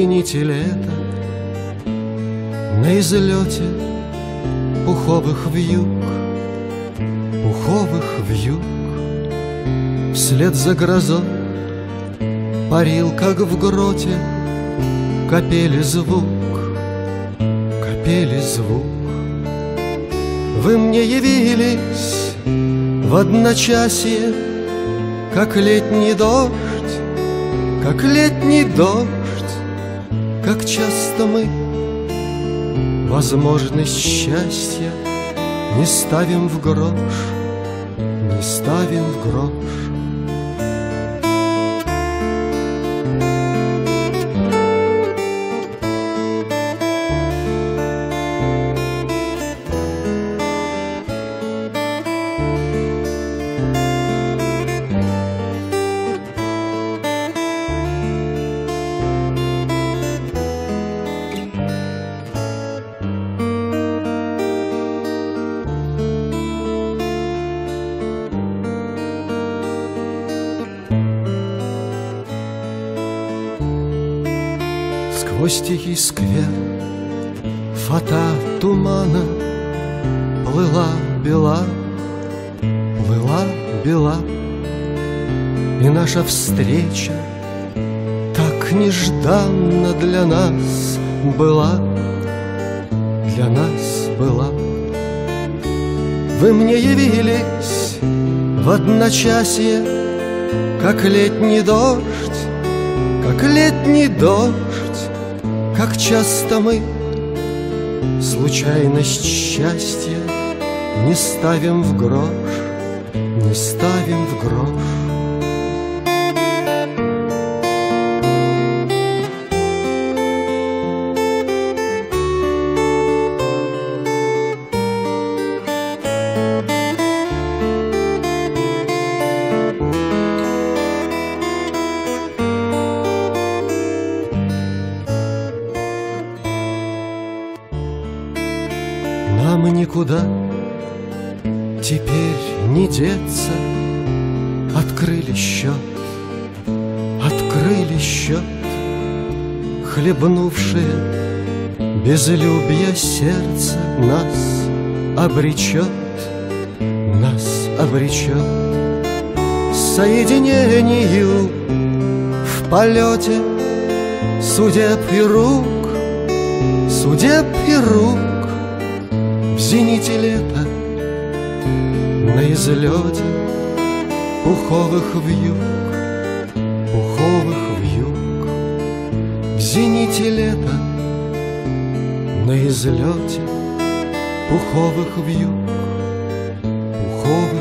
зените лета На излете пуховых вьюг Пуховых вьюг Вслед за грозой Парил, как в гроте Капели звук Капели звук. Вы мне явились В одночасье Как летний дождь Как летний дождь как часто мы Возможность счастья Не ставим в грош Не ставим в грош Тихий сквер. Фата тумана Плыла бела Плыла бела. И наша встреча Так нежданно для нас была Для нас была. Вы мне явились В одночасье Как летний дождь Как летний дождь как часто мы случайность счастья Не ставим в грош, не ставим в грош Нам никуда. Теперь не деться. Открыли счет, открыли счет. Хлебнувшее безлюбье сердце Нас обречет, нас обречет. Соединению в полете Судеб и рук, судеб и рук зените лета На излете пуховых вьюг Пуховых вьюг В зените лета На излете пуховых вьюг Пуховых